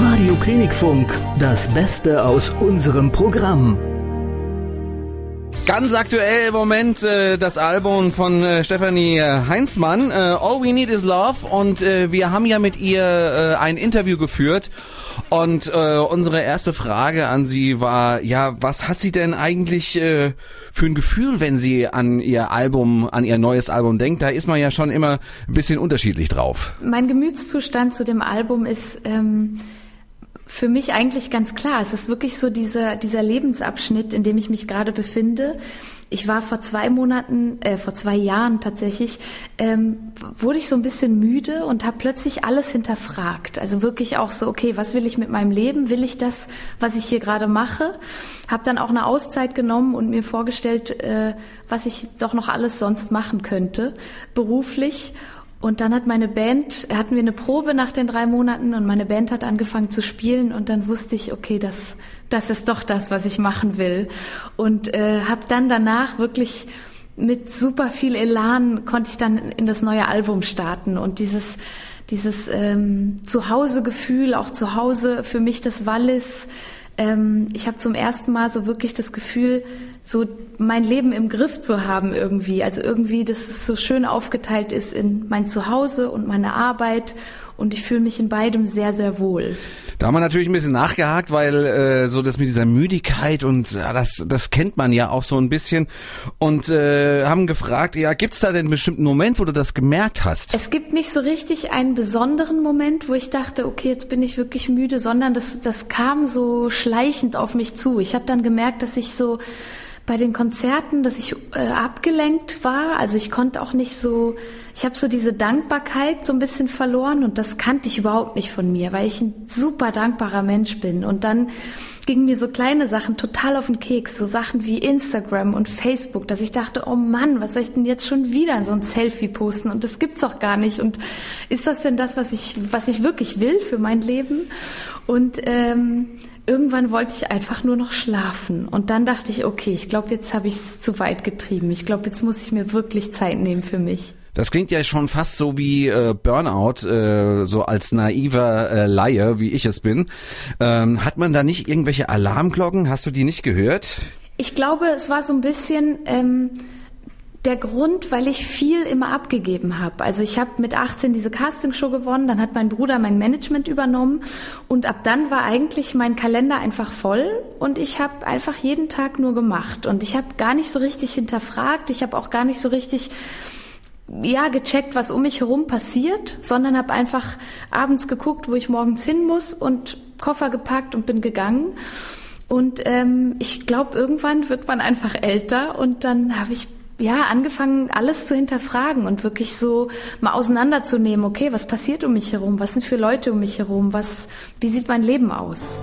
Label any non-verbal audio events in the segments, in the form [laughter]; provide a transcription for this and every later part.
Radio Klinikfunk, das Beste aus unserem Programm. Ganz aktuell im Moment äh, das Album von äh, Stefanie Heinzmann, äh, All We Need Is Love. Und äh, wir haben ja mit ihr äh, ein Interview geführt. Und äh, unsere erste Frage an sie war, ja, was hat sie denn eigentlich äh, für ein Gefühl, wenn sie an ihr Album, an ihr neues Album denkt? Da ist man ja schon immer ein bisschen unterschiedlich drauf. Mein Gemütszustand zu dem Album ist... Ähm für mich eigentlich ganz klar. Es ist wirklich so dieser, dieser Lebensabschnitt, in dem ich mich gerade befinde. Ich war vor zwei Monaten, äh, vor zwei Jahren tatsächlich, ähm, wurde ich so ein bisschen müde und habe plötzlich alles hinterfragt. Also wirklich auch so, okay, was will ich mit meinem Leben? Will ich das, was ich hier gerade mache? Habe dann auch eine Auszeit genommen und mir vorgestellt, äh, was ich doch noch alles sonst machen könnte, beruflich. Und dann hat meine Band, hatten wir eine Probe nach den drei Monaten und meine Band hat angefangen zu spielen und dann wusste ich, okay, das, das ist doch das, was ich machen will. Und äh, habe dann danach wirklich mit super viel Elan konnte ich dann in das neue Album starten und dieses dieses ähm, Zuhausegefühl, auch zu Hause für mich das Wallis. Ähm, ich habe zum ersten Mal so wirklich das Gefühl, so mein Leben im Griff zu haben irgendwie. Also irgendwie, dass es so schön aufgeteilt ist in mein Zuhause und meine Arbeit und ich fühle mich in beidem sehr, sehr wohl. Da haben wir natürlich ein bisschen nachgehakt, weil äh, so das mit dieser Müdigkeit und ja, das, das kennt man ja auch so ein bisschen und äh, haben gefragt, ja, gibt's da denn einen bestimmten Moment, wo du das gemerkt hast? Es gibt nicht so richtig einen besonderen Moment, wo ich dachte, okay, jetzt bin ich wirklich müde, sondern das, das kam so schleichend auf mich zu. Ich habe dann gemerkt, dass ich so bei den Konzerten, dass ich äh, abgelenkt war. Also ich konnte auch nicht so, ich habe so diese Dankbarkeit so ein bisschen verloren und das kannte ich überhaupt nicht von mir, weil ich ein super dankbarer Mensch bin. Und dann gingen mir so kleine Sachen total auf den Keks, so Sachen wie Instagram und Facebook, dass ich dachte, oh Mann, was soll ich denn jetzt schon wieder in so ein Selfie posten? Und das gibt's auch gar nicht. Und ist das denn das, was ich, was ich wirklich will für mein Leben? Und ähm, irgendwann wollte ich einfach nur noch schlafen. Und dann dachte ich, okay, ich glaube, jetzt habe ich es zu weit getrieben. Ich glaube, jetzt muss ich mir wirklich Zeit nehmen für mich. Das klingt ja schon fast so wie äh, Burnout, äh, so als naiver äh, Laie, wie ich es bin. Ähm, hat man da nicht irgendwelche Alarmglocken? Hast du die nicht gehört? Ich glaube, es war so ein bisschen... Ähm, der Grund, weil ich viel immer abgegeben habe. Also ich habe mit 18 diese Castingshow gewonnen, dann hat mein Bruder mein Management übernommen und ab dann war eigentlich mein Kalender einfach voll und ich habe einfach jeden Tag nur gemacht und ich habe gar nicht so richtig hinterfragt, ich habe auch gar nicht so richtig ja gecheckt, was um mich herum passiert, sondern habe einfach abends geguckt, wo ich morgens hin muss und Koffer gepackt und bin gegangen. Und ähm, ich glaube, irgendwann wird man einfach älter und dann habe ich ja, angefangen, alles zu hinterfragen und wirklich so mal auseinanderzunehmen, okay, was passiert um mich herum? Was sind für Leute um mich herum? Was, wie sieht mein Leben aus?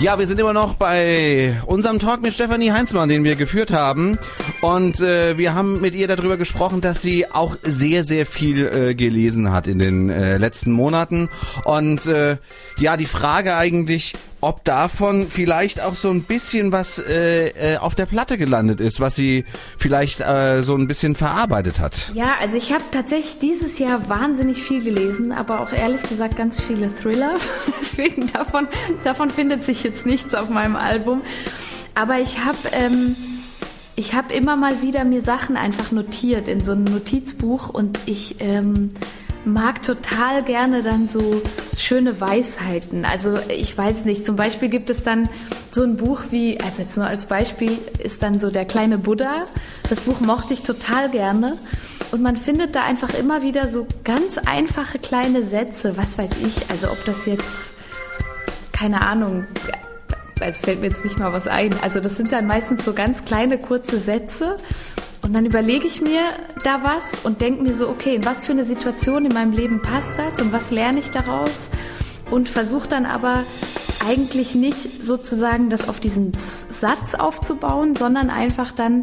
Ja, wir sind immer noch bei unserem Talk mit Stefanie Heinzmann, den wir geführt haben. Und äh, wir haben mit ihr darüber gesprochen, dass sie auch sehr, sehr viel äh, gelesen hat in den äh, letzten Monaten. Und äh, ja, die Frage eigentlich, ob davon vielleicht auch so ein bisschen was äh, äh, auf der Platte gelandet ist, was sie vielleicht äh, so ein bisschen verarbeitet hat. Ja, also ich habe tatsächlich dieses Jahr wahnsinnig viel gelesen, aber auch ehrlich gesagt ganz viele Thriller. [laughs] Deswegen davon, davon findet sich jetzt nichts auf meinem Album. Aber ich habe ähm, ich habe immer mal wieder mir Sachen einfach notiert in so einem Notizbuch und ich ähm, mag total gerne dann so schöne Weisheiten. Also ich weiß nicht, zum Beispiel gibt es dann so ein Buch wie, also jetzt nur als Beispiel, ist dann so der kleine Buddha. Das Buch mochte ich total gerne. Und man findet da einfach immer wieder so ganz einfache kleine Sätze, was weiß ich, also ob das jetzt, keine Ahnung, also fällt mir jetzt nicht mal was ein. Also das sind dann meistens so ganz kleine, kurze Sätze. Und dann überlege ich mir da was und denke mir so, okay, in was für eine Situation in meinem Leben passt das und was lerne ich daraus? Und versuche dann aber eigentlich nicht sozusagen das auf diesen Satz aufzubauen, sondern einfach dann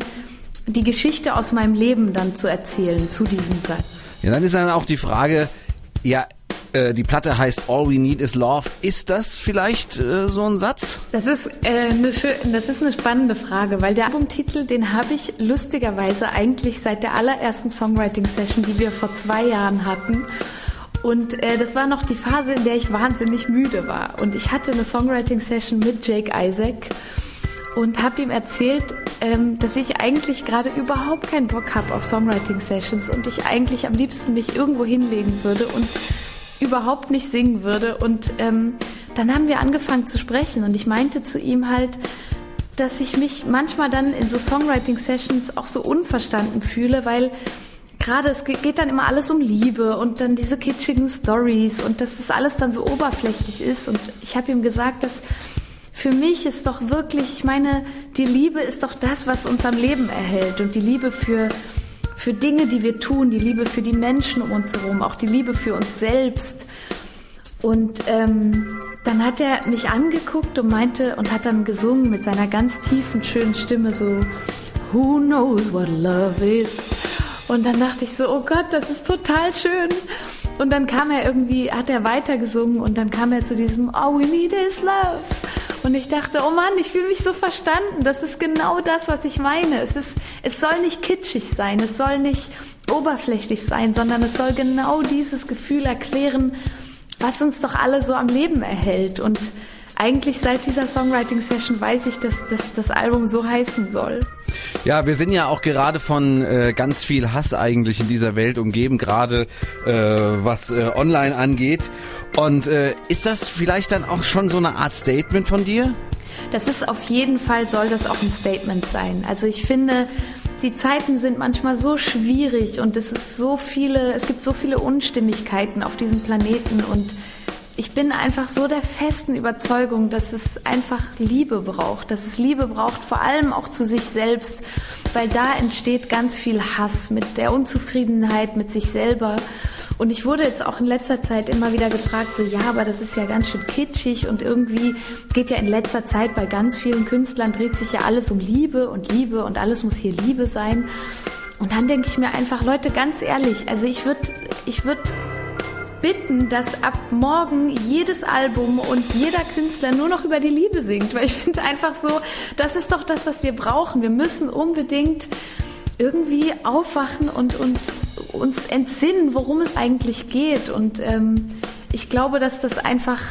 die Geschichte aus meinem Leben dann zu erzählen zu diesem Satz. Ja, dann ist dann auch die Frage, ja, äh, die Platte heißt All We Need Is Love. Ist das vielleicht äh, so ein Satz? Das ist, äh, eine, das ist eine spannende Frage, weil der Albumtitel, den habe ich lustigerweise eigentlich seit der allerersten Songwriting-Session, die wir vor zwei Jahren hatten. Und äh, das war noch die Phase, in der ich wahnsinnig müde war. Und ich hatte eine Songwriting-Session mit Jake Isaac und habe ihm erzählt, ähm, dass ich eigentlich gerade überhaupt keinen Bock habe auf Songwriting-Sessions und ich eigentlich am liebsten mich irgendwo hinlegen würde und überhaupt nicht singen würde. Und ähm, dann haben wir angefangen zu sprechen und ich meinte zu ihm halt, dass ich mich manchmal dann in so Songwriting-Sessions auch so unverstanden fühle, weil gerade es geht dann immer alles um Liebe und dann diese kitschigen Stories und dass das alles dann so oberflächlich ist. Und ich habe ihm gesagt, dass für mich ist doch wirklich, ich meine, die Liebe ist doch das, was uns am Leben erhält und die Liebe für für Dinge, die wir tun, die Liebe für die Menschen um uns herum, auch die Liebe für uns selbst. Und ähm, dann hat er mich angeguckt und meinte und hat dann gesungen mit seiner ganz tiefen, schönen Stimme so, Who knows what love is? Und dann dachte ich so, oh Gott, das ist total schön. Und dann kam er irgendwie, hat er weitergesungen und dann kam er zu diesem All we need is love. Und ich dachte, oh Mann, ich fühle mich so verstanden. Das ist genau das, was ich meine. Es ist, es soll nicht kitschig sein, es soll nicht oberflächlich sein, sondern es soll genau dieses Gefühl erklären, was uns doch alle so am Leben erhält. Und eigentlich seit dieser Songwriting-Session weiß ich, dass, dass das Album so heißen soll. Ja, wir sind ja auch gerade von äh, ganz viel Hass eigentlich in dieser Welt umgeben, gerade äh, was äh, online angeht. Und äh, ist das vielleicht dann auch schon so eine Art Statement von dir? Das ist auf jeden Fall, soll das auch ein Statement sein. Also ich finde, die Zeiten sind manchmal so schwierig und es ist so viele, es gibt so viele Unstimmigkeiten auf diesem Planeten und ich bin einfach so der festen Überzeugung, dass es einfach Liebe braucht, dass es Liebe braucht, vor allem auch zu sich selbst, weil da entsteht ganz viel Hass mit der Unzufriedenheit mit sich selber. Und ich wurde jetzt auch in letzter Zeit immer wieder gefragt, so ja, aber das ist ja ganz schön kitschig und irgendwie geht ja in letzter Zeit bei ganz vielen Künstlern dreht sich ja alles um Liebe und Liebe und alles muss hier Liebe sein. Und dann denke ich mir einfach, Leute, ganz ehrlich, also ich würde, ich würde bitten, dass ab morgen jedes Album und jeder Künstler nur noch über die Liebe singt, weil ich finde einfach so, das ist doch das, was wir brauchen. Wir müssen unbedingt irgendwie aufwachen und, und uns entsinnen, worum es eigentlich geht. Und ähm, ich glaube, dass das einfach,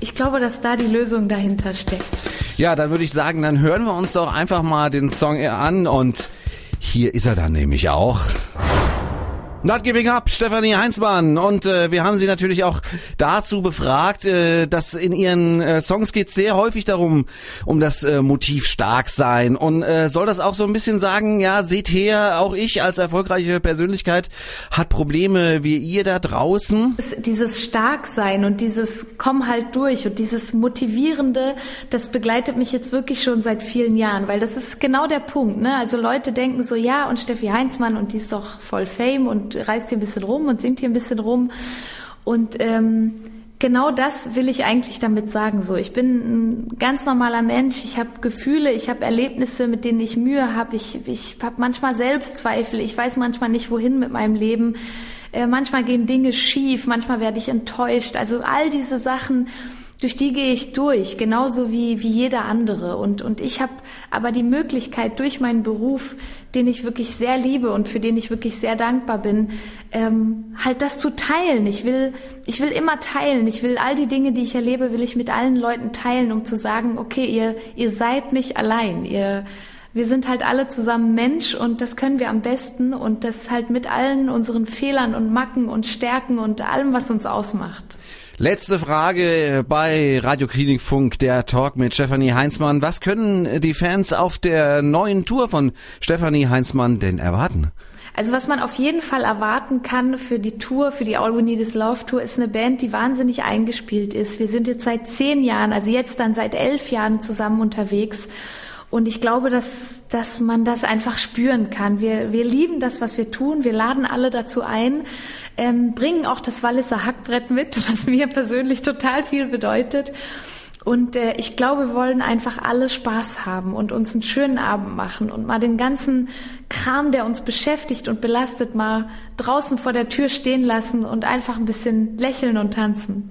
ich glaube, dass da die Lösung dahinter steckt. Ja, dann würde ich sagen, dann hören wir uns doch einfach mal den Song an und hier ist er dann nämlich auch. Not Giving Up, Stefanie Heinzmann. Und äh, wir haben sie natürlich auch dazu befragt, äh, dass in ihren äh, Songs geht sehr häufig darum, um das äh, Motiv stark sein. Und äh, soll das auch so ein bisschen sagen, ja, seht her, auch ich als erfolgreiche Persönlichkeit hat Probleme wie ihr da draußen? Dieses Starksein und dieses Komm halt durch und dieses Motivierende, das begleitet mich jetzt wirklich schon seit vielen Jahren, weil das ist genau der Punkt. Ne? Also Leute denken so, ja, und Steffi Heinzmann und die ist doch voll Fame und reist hier ein bisschen rum und singt hier ein bisschen rum. Und ähm, genau das will ich eigentlich damit sagen. So, ich bin ein ganz normaler Mensch. Ich habe Gefühle, ich habe Erlebnisse, mit denen ich Mühe habe. Ich, ich habe manchmal Selbstzweifel. Ich weiß manchmal nicht, wohin mit meinem Leben. Äh, manchmal gehen Dinge schief. Manchmal werde ich enttäuscht. Also all diese Sachen durch die gehe ich durch, genauso wie, wie jeder andere. Und, und ich habe aber die Möglichkeit, durch meinen Beruf, den ich wirklich sehr liebe und für den ich wirklich sehr dankbar bin, ähm, halt das zu teilen. Ich will, ich will immer teilen. Ich will all die Dinge, die ich erlebe, will ich mit allen Leuten teilen, um zu sagen, okay, ihr, ihr seid nicht allein. Ihr, wir sind halt alle zusammen Mensch und das können wir am besten und das halt mit allen unseren Fehlern und Macken und Stärken und allem, was uns ausmacht. Letzte Frage bei Radio Klinikfunk, der Talk mit Stefanie Heinzmann. Was können die Fans auf der neuen Tour von Stefanie Heinzmann denn erwarten? Also was man auf jeden Fall erwarten kann für die Tour, für die All We Need Is Love Tour, ist eine Band, die wahnsinnig eingespielt ist. Wir sind jetzt seit zehn Jahren, also jetzt dann seit elf Jahren zusammen unterwegs und ich glaube, dass, dass man das einfach spüren kann. Wir, wir lieben das, was wir tun. Wir laden alle dazu ein, ähm, bringen auch das Walliser Hackbrett mit, [laughs] was mir persönlich total viel bedeutet. Und äh, ich glaube, wir wollen einfach alle Spaß haben und uns einen schönen Abend machen und mal den ganzen Kram, der uns beschäftigt und belastet, mal draußen vor der Tür stehen lassen und einfach ein bisschen lächeln und tanzen.